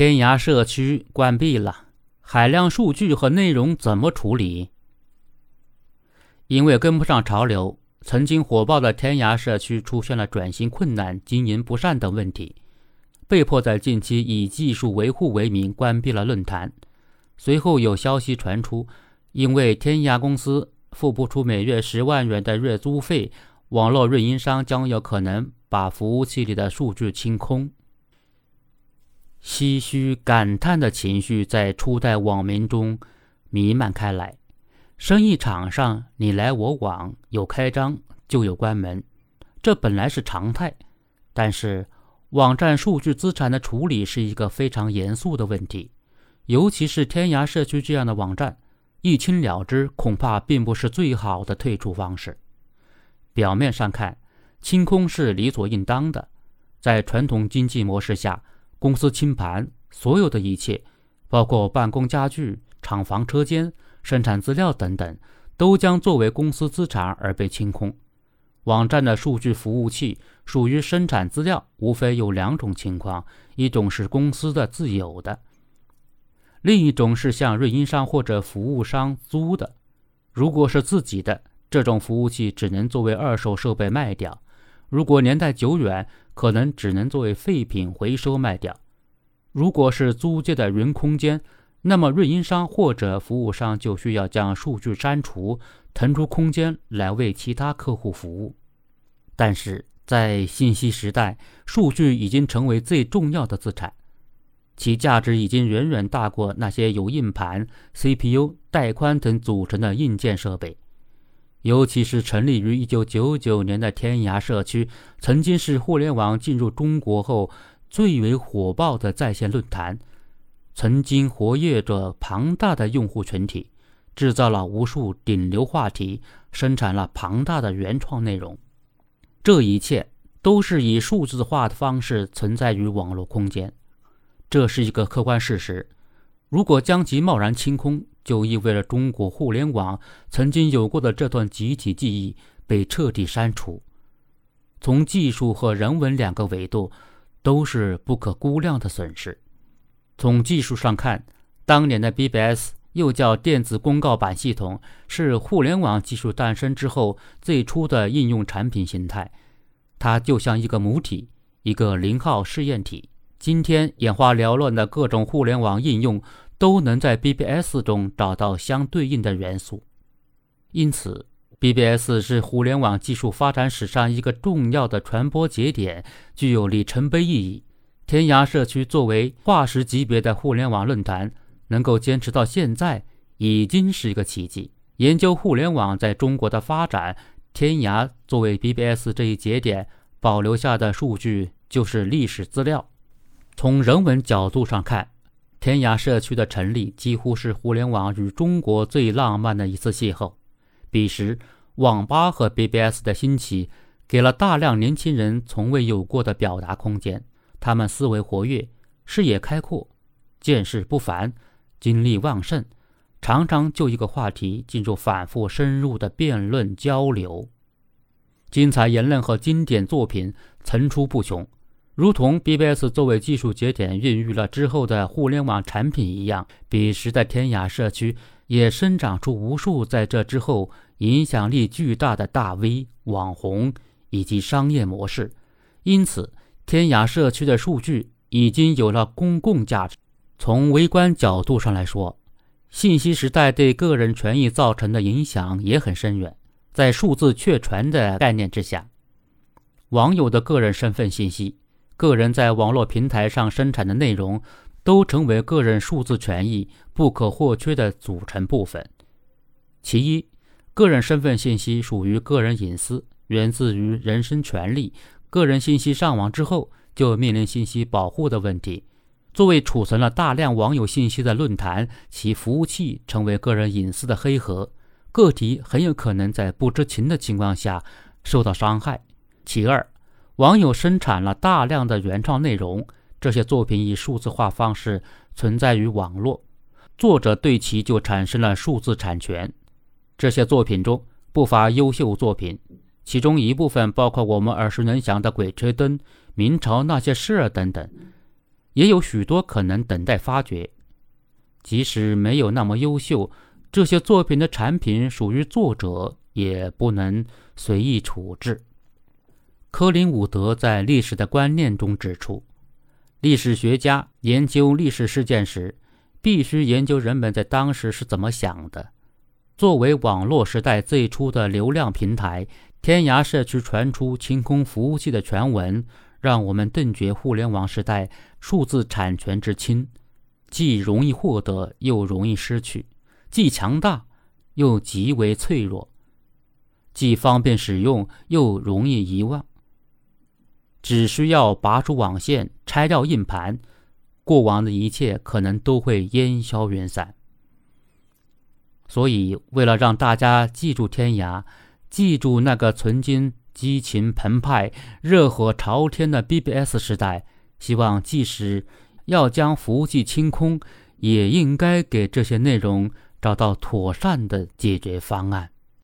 天涯社区关闭了，海量数据和内容怎么处理？因为跟不上潮流，曾经火爆的天涯社区出现了转型困难、经营不善等问题，被迫在近期以技术维护为名关闭了论坛。随后有消息传出，因为天涯公司付不出每月十万元的月租费，网络运营商将有可能把服务器里的数据清空。唏嘘感叹的情绪在初代网民中弥漫开来。生意场上你来我往，有开张就有关门，这本来是常态。但是，网站数据资产的处理是一个非常严肃的问题，尤其是天涯社区这样的网站，一清了之恐怕并不是最好的退出方式。表面上看，清空是理所应当的，在传统经济模式下，公司清盘，所有的一切，包括办公家具、厂房车间。生产资料等等，都将作为公司资产而被清空。网站的数据服务器属于生产资料，无非有两种情况：一种是公司的自有的，另一种是向运营商或者服务商租的。如果是自己的，这种服务器只能作为二手设备卖掉；如果年代久远，可能只能作为废品回收卖掉。如果是租借的云空间，那么，运营商或者服务商就需要将数据删除，腾出空间来为其他客户服务。但是在信息时代，数据已经成为最重要的资产，其价值已经远远大过那些由硬盘、CPU、带宽等组成的硬件设备。尤其是成立于1999年的天涯社区，曾经是互联网进入中国后最为火爆的在线论坛。曾经活跃着庞大的用户群体，制造了无数顶流话题，生产了庞大的原创内容。这一切都是以数字化的方式存在于网络空间，这是一个客观事实。如果将其贸然清空，就意味着中国互联网曾经有过的这段集体记忆被彻底删除。从技术和人文两个维度，都是不可估量的损失。从技术上看，当年的 BBS 又叫电子公告板系统，是互联网技术诞生之后最初的应用产品形态。它就像一个母体，一个零号试验体。今天眼花缭乱的各种互联网应用，都能在 BBS 中找到相对应的元素。因此，BBS 是互联网技术发展史上一个重要的传播节点，具有里程碑意义。天涯社区作为化石级别的互联网论坛，能够坚持到现在，已经是一个奇迹。研究互联网在中国的发展，天涯作为 BBS 这一节点保留下的数据就是历史资料。从人文角度上看，天涯社区的成立几乎是互联网与中国最浪漫的一次邂逅。彼时，网吧和 BBS 的兴起，给了大量年轻人从未有过的表达空间。他们思维活跃，视野开阔，见识不凡，精力旺盛，常常就一个话题进入反复深入的辩论交流，精彩言论和经典作品层出不穷，如同 BBS 作为技术节点孕育了之后的互联网产品一样，彼时的天涯社区也生长出无数在这之后影响力巨大的大 V 网红以及商业模式，因此。天涯社区的数据已经有了公共价值。从微观角度上来说，信息时代对个人权益造成的影响也很深远。在数字确权的概念之下，网友的个人身份信息、个人在网络平台上生产的内容，都成为个人数字权益不可或缺的组成部分。其一，个人身份信息属于个人隐私，源自于人身权利。个人信息上网之后，就面临信息保护的问题。作为储存了大量网友信息的论坛，其服务器成为个人隐私的黑盒，个体很有可能在不知情的情况下受到伤害。其二，网友生产了大量的原创内容，这些作品以数字化方式存在于网络，作者对其就产生了数字产权。这些作品中不乏优秀作品。其中一部分包括我们耳熟能详的《鬼吹灯》《明朝那些事儿》等等。也有许多可能等待发掘。即使没有那么优秀，这些作品的产品属于作者，也不能随意处置。科林伍德在《历史的观念》中指出，历史学家研究历史事件时，必须研究人们在当时是怎么想的。作为网络时代最初的流量平台，天涯社区传出清空服务器的传闻，让我们顿觉互联网时代数字产权之轻，既容易获得又容易失去，既强大又极为脆弱，既方便使用又容易遗忘。只需要拔出网线，拆掉硬盘，过往的一切可能都会烟消云散。所以，为了让大家记住天涯，记住那个曾经激情澎湃、热火朝天的 BBS 时代，希望即使要将服务器清空，也应该给这些内容找到妥善的解决方案。